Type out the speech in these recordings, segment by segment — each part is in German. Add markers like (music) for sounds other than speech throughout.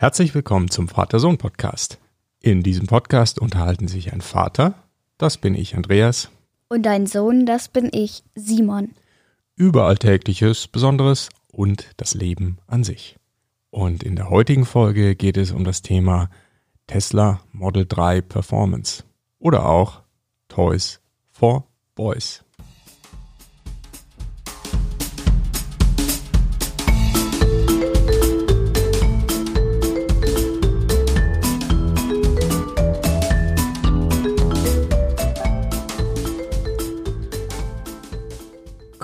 Herzlich willkommen zum Vater-Sohn-Podcast. In diesem Podcast unterhalten sich ein Vater, das bin ich, Andreas, Und ein Sohn, das bin ich, Simon. über Alltägliches, Besonderes und das Leben an sich. Und in der heutigen Folge geht es um das Thema Tesla Model 3 Performance oder auch Toys for Boys.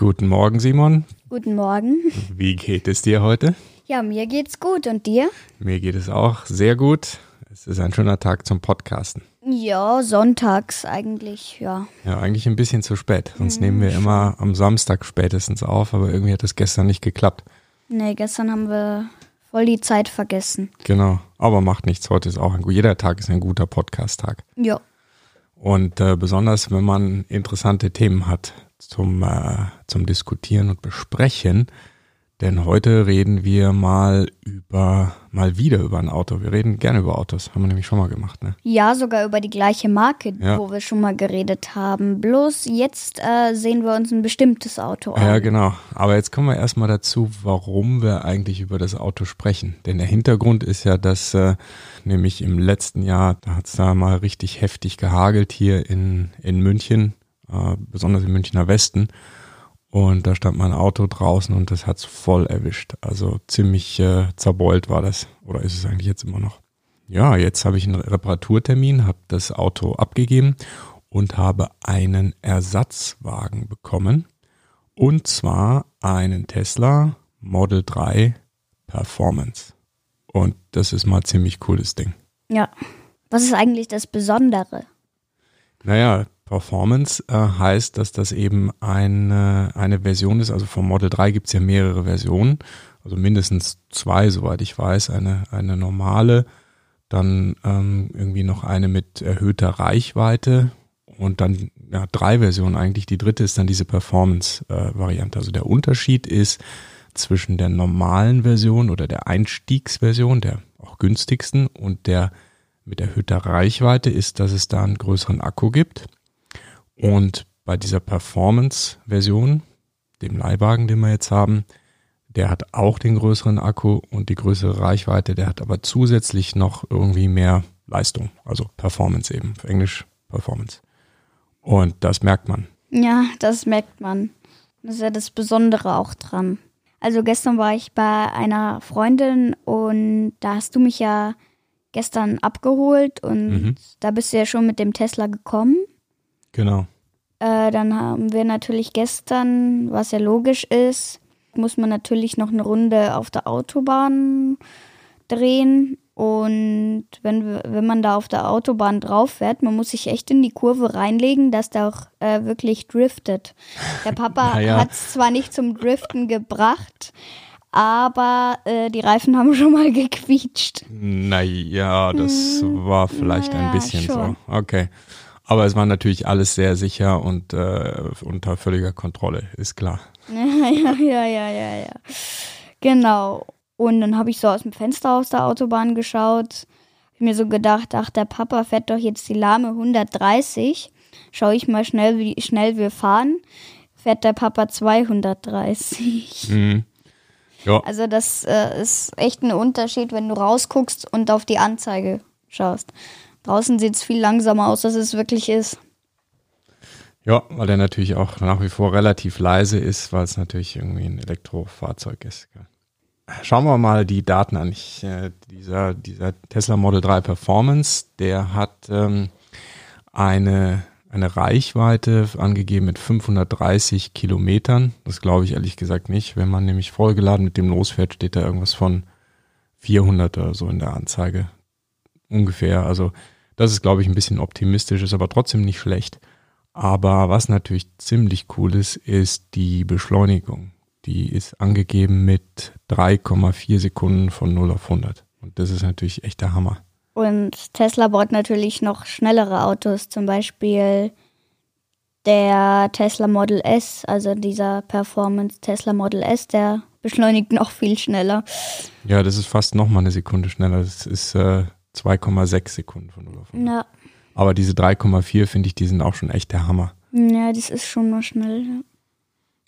Guten Morgen, Simon. Guten Morgen. Wie geht es dir heute? Ja, mir geht's gut. Und dir? Mir geht es auch sehr gut. Es ist ein schöner Tag zum Podcasten. Ja, sonntags eigentlich, ja. Ja, eigentlich ein bisschen zu spät. Sonst nehmen wir immer am Samstag spätestens auf, aber irgendwie hat das gestern nicht geklappt. Nee, gestern haben wir voll die Zeit vergessen. Genau. Aber macht nichts. Heute ist auch ein. Jeder Tag ist ein guter Podcast-Tag. Ja. Und äh, besonders, wenn man interessante Themen hat zum, äh, zum Diskutieren und Besprechen. Denn heute reden wir mal über, mal wieder über ein Auto. Wir reden gerne über Autos. Haben wir nämlich schon mal gemacht, ne? Ja, sogar über die gleiche Marke, Ja. wo wir schon mal geredet haben. Bloß jetzt äh, sehen wir uns ein bestimmtes Auto an. Ja, genau. Aber jetzt kommen wir erstmal dazu, warum wir eigentlich über das Auto sprechen. Denn der Hintergrund ist ja, dass äh, nämlich im letzten Jahr, da hat es da mal richtig heftig gehagelt hier in, in München, äh, besonders im Münchner Westen. Und da stand mein Auto draußen und das hat's voll erwischt. Also ziemlich äh, zerbeult war das. Oder ist es eigentlich jetzt immer noch? Ja, jetzt habe ich einen Reparaturtermin, habe das Auto abgegeben und habe einen Ersatzwagen bekommen. Und zwar einen Tesla Model 3 Performance. Und das ist mal ziemlich cooles Ding. Ja. Was ist eigentlich das Besondere? Naja, Performance äh, heißt, dass das eben eine, eine Version ist. Also vom Model 3 gibt es ja mehrere Versionen. Also mindestens zwei, soweit ich weiß. Eine, eine normale, dann ähm, irgendwie noch eine mit erhöhter Reichweite und dann ja, drei Versionen eigentlich. Die dritte ist dann diese Performance-Variante. also der Unterschied ist zwischen der normalen Version oder der Einstiegsversion, der auch günstigsten, und der mit erhöhter Reichweite ist, dass es da einen größeren Akku gibt. Und bei dieser Performance-Version, dem Leihwagen, den wir jetzt haben, der hat auch den größeren Akku und die größere Reichweite, der hat aber zusätzlich noch irgendwie mehr Leistung, also Performance eben, auf Englisch Performance. Und das merkt man. Ja, das merkt man. Das ist ja das Besondere auch dran. Also gestern war ich bei einer Freundin und da hast du mich ja gestern abgeholt und Mhm. da bist du ja schon mit dem Tesla gekommen. Genau. Äh, dann haben wir natürlich gestern, was ja logisch ist, muss man natürlich noch eine Runde auf der Autobahn drehen. Und wenn, wenn man da auf der Autobahn drauf fährt, man muss sich echt in die Kurve reinlegen, dass der auch äh, wirklich driftet. Der Papa (laughs) Naja. hat es zwar nicht zum Driften gebracht, aber äh, die Reifen haben schon mal gequietscht. Naja, das war vielleicht ein naja, bisschen schon. so. Okay. Aber es war natürlich alles sehr sicher und äh, unter völliger Kontrolle, ist klar. (laughs) Ja, ja, ja, ja, ja, ja. Genau. Und dann habe ich so aus dem Fenster aus der Autobahn geschaut. Hab mir so gedacht, ach, der Papa fährt doch jetzt die lahme 130. Schau ich mal schnell, wie schnell wir fahren. Fährt der Papa 230. Mhm. Ja, Also das äh, ist echt ein Unterschied, wenn du rausguckst und auf die Anzeige schaust. Draußen sieht es viel langsamer aus, als es wirklich ist. ja, weil er natürlich auch nach wie vor relativ leise ist, weil es natürlich irgendwie ein Elektrofahrzeug ist. Schauen wir mal die Daten an. Ich, äh, dieser, dieser Tesla Model 3 Performance, der hat ähm, eine, eine Reichweite angegeben mit 530 Kilometern. Das glaube ich ehrlich gesagt nicht. Wenn man nämlich vollgeladen mit dem losfährt, steht da irgendwas von 400 oder so in der Anzeige. Ungefähr. Also das ist, glaube ich, ein bisschen optimistisch, ist aber trotzdem nicht schlecht. Aber was natürlich ziemlich cool ist, ist die Beschleunigung. Die ist angegeben mit 3,4 Sekunden von 0 auf 100. Und das ist natürlich echt der Hammer. Und Tesla baut natürlich noch schnellere Autos, zum Beispiel der Tesla Model S, also dieser Performance Tesla Model S, der beschleunigt noch viel schneller. Ja, das ist fast noch mal eine Sekunde schneller. Das ist äh, 2,6 Sekunden von 0 auf 100. Ja. Aber diese 3,4 finde ich, die sind auch schon echt der Hammer. Ja, das ist schon mal schnell. Ja.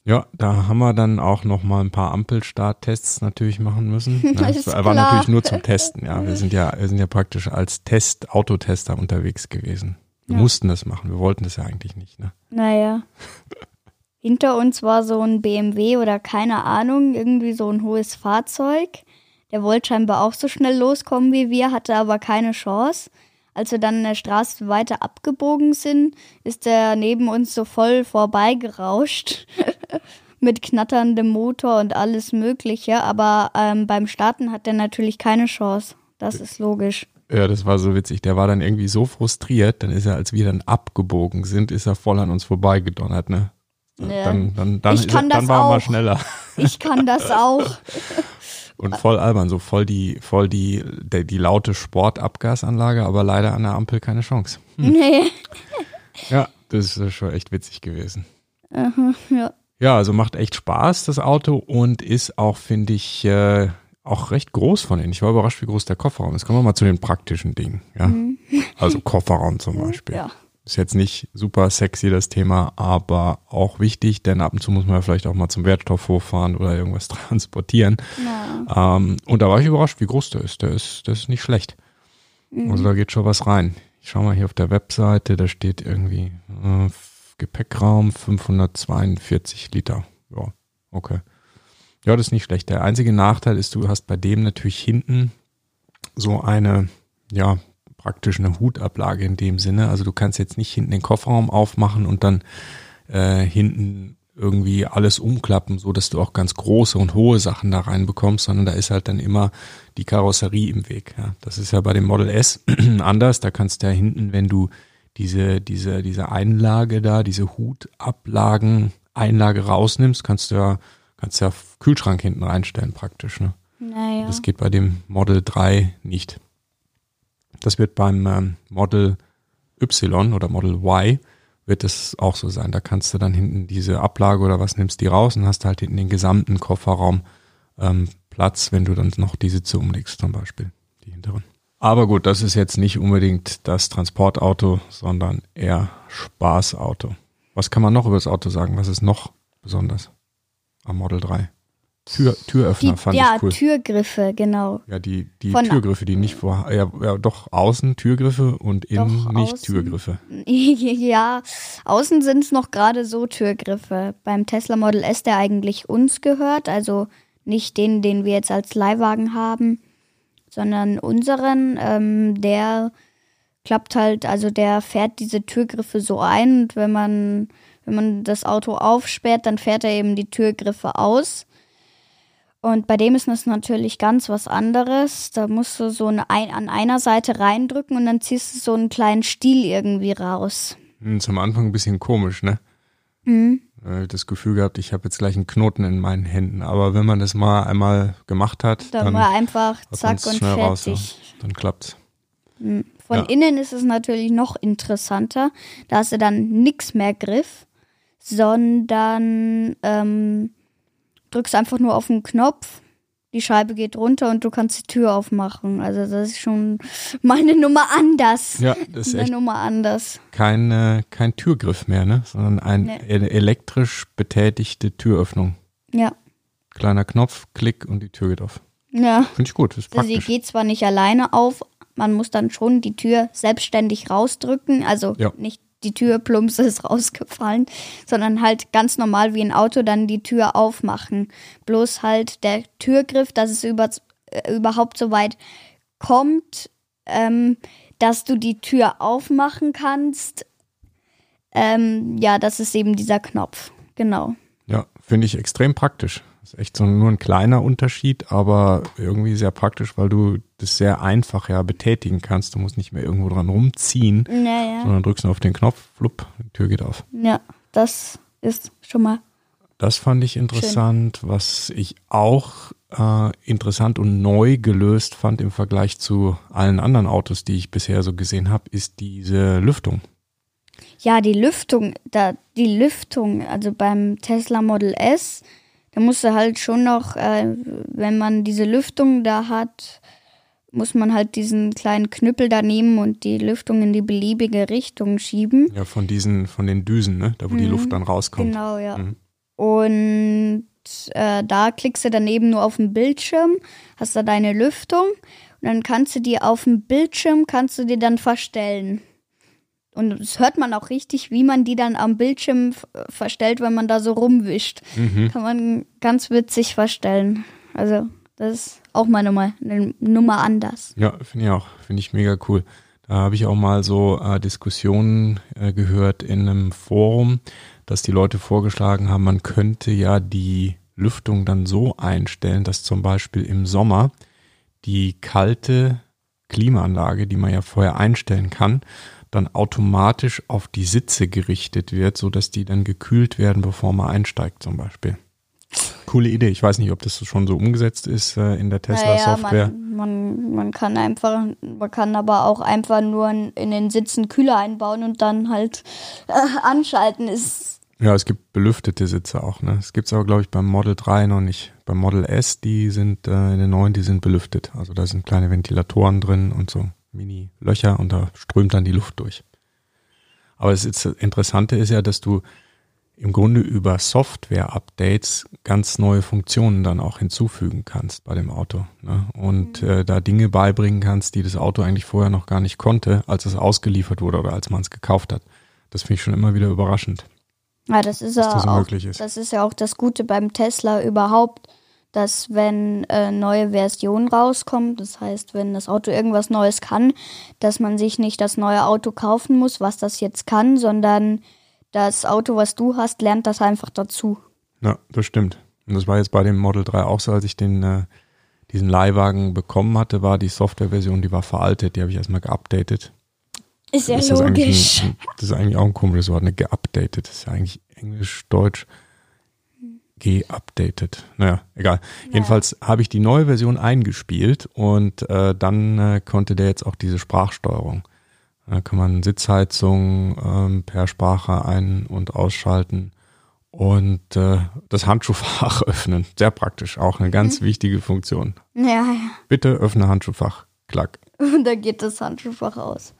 Ja, da haben wir dann auch noch mal ein paar Ampelstarttests natürlich machen müssen. (laughs) Ja, das war klar. natürlich nur zum Testen. Ja, wir sind ja, wir sind ja praktisch als Test Autotester unterwegs gewesen. Wir Ja. mussten das machen. Wir wollten das ja eigentlich nicht. Ne? Naja. (laughs) Hinter uns war so ein BMW oder keine Ahnung, irgendwie so ein hohes Fahrzeug. Der wollte scheinbar auch so schnell loskommen wie wir, hatte aber keine Chance. Als wir dann in der Straße weiter abgebogen sind, ist er neben uns so voll vorbeigerauscht. (laughs) Mit knatterndem Motor und alles Mögliche. Aber ähm, beim Starten hat er natürlich keine Chance. Das ist logisch. Ja, das war so witzig. Der war dann irgendwie so frustriert, dann ist er, als wir dann abgebogen sind, ist er voll an uns vorbeigedonnert, ne? Ja. Dann, dann, dann, Ich kann er, dann das war er mal auch. schneller. Ich kann das (laughs) auch. Und voll albern, so voll die, voll die, der, die laute Sportabgasanlage, aber leider an der Ampel keine Chance. (laughs) Nee. Ja, das ist schon echt witzig gewesen. Aha, ja. Ja, also macht echt Spaß, das Auto, und ist auch, finde ich, äh, auch recht groß von innen. Ich war überrascht, wie groß der Kofferraum ist. Kommen wir mal zu den praktischen Dingen. Ja? Also Kofferraum zum Beispiel. Ja. Ist jetzt nicht super sexy das Thema, aber auch wichtig, denn ab und zu muss man ja vielleicht auch mal zum Wertstoffhof fahren oder irgendwas (laughs) transportieren. Ja. Ähm, und da war ich überrascht, wie groß der ist. Der ist, der ist nicht schlecht. Also da geht schon was rein. Ich schau mal hier auf der Webseite, da steht irgendwie äh, Gepäckraum 542 Liter. Ja, okay. Ja, das ist nicht schlecht. Der einzige Nachteil ist, du hast bei dem natürlich hinten so eine, ja, praktisch eine Hutablage in dem Sinne. Also du kannst jetzt nicht hinten den Kofferraum aufmachen und dann äh, hinten irgendwie alles umklappen, so dass du auch ganz große und hohe Sachen da reinbekommst, sondern da ist halt dann immer die Karosserie im Weg. Ja. Das ist ja bei dem Model S (clears throat) anders. Da kannst du ja hinten, wenn du diese, diese, diese Einlage da, diese Hutablagen, Einlage rausnimmst, kannst du ja, kannst ja Kühlschrank hinten reinstellen praktisch. Ne? Naja. Das geht bei dem Model 3 nicht. Das wird beim ähm, Model Y oder Model Y wird es auch so sein. Da kannst du dann hinten diese Ablage oder was nimmst die raus und hast halt hinten den gesamten Kofferraum ähm, Platz, wenn du dann noch die Sitze umlegst zum Beispiel, die hinteren. Aber gut, das ist jetzt nicht unbedingt das Transportauto, sondern eher Spaßauto. Was kann man noch über das Auto sagen? Was ist noch besonders am Model 3? Tür, Türöffner Die, fand ja, ich cool. Türgriffe, genau. Ja, die, die Von- Türgriffe, die nicht vor, ja, ja, doch außen Türgriffe und innen Doch, nicht außen. Türgriffe. (laughs) ja, außen sind es noch gerade so Türgriffe. Beim Tesla Model S, der eigentlich uns gehört, also nicht den, den wir jetzt als Leihwagen haben, sondern unseren, ähm, der klappt halt, also der fährt diese Türgriffe so ein und wenn man, wenn man das Auto aufsperrt, dann fährt er eben die Türgriffe aus. Und bei dem ist das natürlich ganz was anderes. Da musst du so eine, ein, an einer Seite reindrücken und dann ziehst du so einen kleinen Stiel irgendwie raus. Hm, Zum Anfang ein bisschen komisch, ne? Mhm. Äh, Das Gefühl gehabt, ich habe jetzt gleich einen Knoten in meinen Händen. Aber wenn man das mal einmal gemacht hat, Dann, dann, war einfach zack und schnell raus, ja. fertig. dann klappt's. Von Ja. innen ist es natürlich noch interessanter. Da hast du dann nix mehr Griff, sondern ähm, drückst einfach nur auf den Knopf, die Scheibe geht runter und du kannst die Tür aufmachen. Also das ist schon meine Nummer anders. Ja, das ist Eine echt Nummer anders. kein, äh, kein Türgriff mehr, ne? Sondern ein, Nee. eine elektrisch betätigte Türöffnung. Ja. Kleiner Knopf, Klick und die Tür geht auf. Ja. Finde ich gut, ist Also sie praktisch. geht zwar nicht alleine auf, man muss dann schon die Tür selbstständig rausdrücken, also Ja. nicht die Tür plumps ist rausgefallen, sondern halt ganz normal wie ein Auto dann die Tür aufmachen. Bloß halt der Türgriff, dass es über, äh, überhaupt so weit kommt, ähm, dass du die Tür aufmachen kannst. Ähm, ja, das ist eben dieser Knopf. Genau. Ja, finde ich extrem praktisch. Ist echt so nur ein kleiner Unterschied, aber irgendwie sehr praktisch, weil du das sehr einfach ja betätigen kannst. Du musst nicht mehr irgendwo dran rumziehen, Naja. sondern drückst nur auf den Knopf, flupp, die Tür geht auf. Ja, das ist schon mal. Das fand ich interessant. Was ich auch äh, interessant und neu gelöst fand im Vergleich zu allen anderen Autos, die ich bisher so gesehen habe, ist diese Lüftung. Ja, die Lüftung, da, die Lüftung, also beim Tesla Model S, da musst du halt schon noch, äh, wenn man diese Lüftung da hat, muss man halt diesen kleinen Knüppel da nehmen und die Lüftung in die beliebige Richtung schieben. Ja, von diesen, von den Düsen, ne? Da wo mhm. die Luft dann rauskommt. Genau, ja. Mhm. Und äh, da klickst du daneben nur auf den Bildschirm, hast da deine Lüftung und dann kannst du die auf dem Bildschirm, kannst du dir dann verstellen. Und das hört man auch richtig, wie man die dann am Bildschirm verstellt, wenn man da so rumwischt. Mhm. Kann man ganz witzig verstellen. Also, das ist auch mal nochmal eine Nummer anders. Ja, finde ich auch. Finde ich mega cool. Da habe ich auch mal so äh, Diskussionen äh, gehört in einem Forum, dass die Leute vorgeschlagen haben, man könnte ja die Lüftung dann so einstellen, dass zum Beispiel im Sommer die kalte Klimaanlage, die man ja vorher einstellen kann, dann automatisch auf die Sitze gerichtet wird, sodass die dann gekühlt werden, bevor man einsteigt zum Beispiel. Coole Idee. Ich weiß nicht, ob das schon so umgesetzt ist äh, in der Tesla-Software. Naja, man, man, man, kann einfach, man kann aber auch einfach nur in den Sitzen Kühler einbauen und dann halt äh, anschalten. Ist ja, es gibt belüftete Sitze auch. Ne? Es gibt es aber, glaube ich, beim Model 3 noch nicht. Beim Model S, die sind äh, in den neuen, die sind belüftet. Also da sind kleine Ventilatoren drin und so. Mini-Löcher und da strömt dann die Luft durch. Aber das, Interessante ist ja, dass du im Grunde über Software-Updates ganz neue Funktionen dann auch hinzufügen kannst bei dem Auto. Ne? Und mhm. äh, da Dinge beibringen kannst, die das Auto eigentlich vorher noch gar nicht konnte, als es ausgeliefert wurde oder als man es gekauft hat. Das finde ich schon immer wieder überraschend. Ja, das ist ja das auch, ist. das ist ja auch das Gute beim Tesla überhaupt dass wenn äh, neue Version rauskommt, das heißt, wenn das Auto irgendwas Neues kann, dass man sich nicht das neue Auto kaufen muss, was das jetzt kann, sondern das Auto, was du hast, lernt das einfach dazu. Ja, das stimmt. Und das war jetzt bei dem Model 3 auch so, als ich den, äh, diesen Leihwagen bekommen hatte, war die Softwareversion, die war veraltet, die habe ich erstmal geupdatet. Ist ja ist logisch. Das, ein, das ist eigentlich auch ein komisches Wort, ne? Geupdatet. Das ist ja eigentlich Englisch, Deutsch geupdatet. Naja, egal. Naja. Jedenfalls habe ich die neue Version eingespielt und äh, dann äh, konnte der jetzt auch diese Sprachsteuerung. Da kann man Sitzheizung ähm, per Sprache ein- und ausschalten und äh, das Handschuhfach (laughs) öffnen. Sehr praktisch, auch eine ganz mhm. wichtige Funktion. Ja, ja. Bitte öffne Handschuhfach. Klack. Und (laughs) da geht das Handschuhfach aus.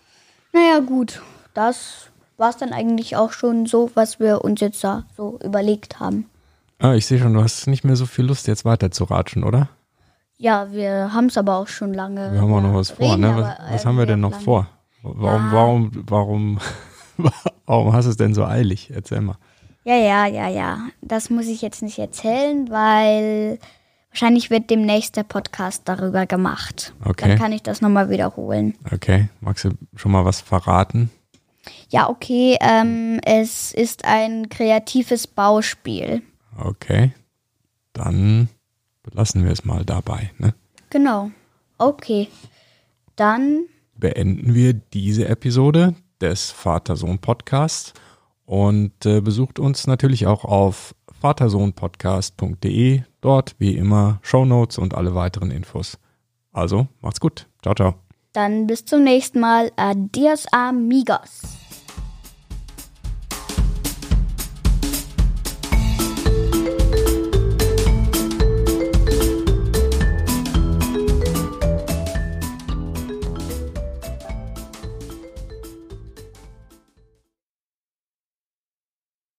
Naja, gut. Das war es dann eigentlich auch schon so, was wir uns jetzt da so überlegt haben. Ah, ich sehe schon, du hast nicht mehr so viel Lust, jetzt weiter zu ratschen, oder? Ja, wir haben es aber auch schon lange. Wir haben auch noch was vor, reden, ne? Was, was haben wir denn noch lange. vor? Warum, ja. warum, warum, (laughs) warum hast du es denn so eilig? Erzähl mal. Ja, ja, ja, ja. Das muss ich jetzt nicht erzählen, weil wahrscheinlich wird demnächst der Podcast darüber gemacht. Okay. Dann kann ich das nochmal wiederholen. Okay. Magst du schon mal was verraten? Ja, okay. Ähm, es ist ein kreatives Bauspiel. Okay, dann belassen wir es mal dabei. Ne? Genau. Okay, dann beenden wir diese Episode des Vater-Sohn-Podcasts und äh, besucht uns natürlich auch auf vatersohnpodcast.de. Dort wie immer Shownotes und alle weiteren Infos. Also macht's gut. Ciao, ciao. Dann bis zum nächsten Mal. Adios, amigos.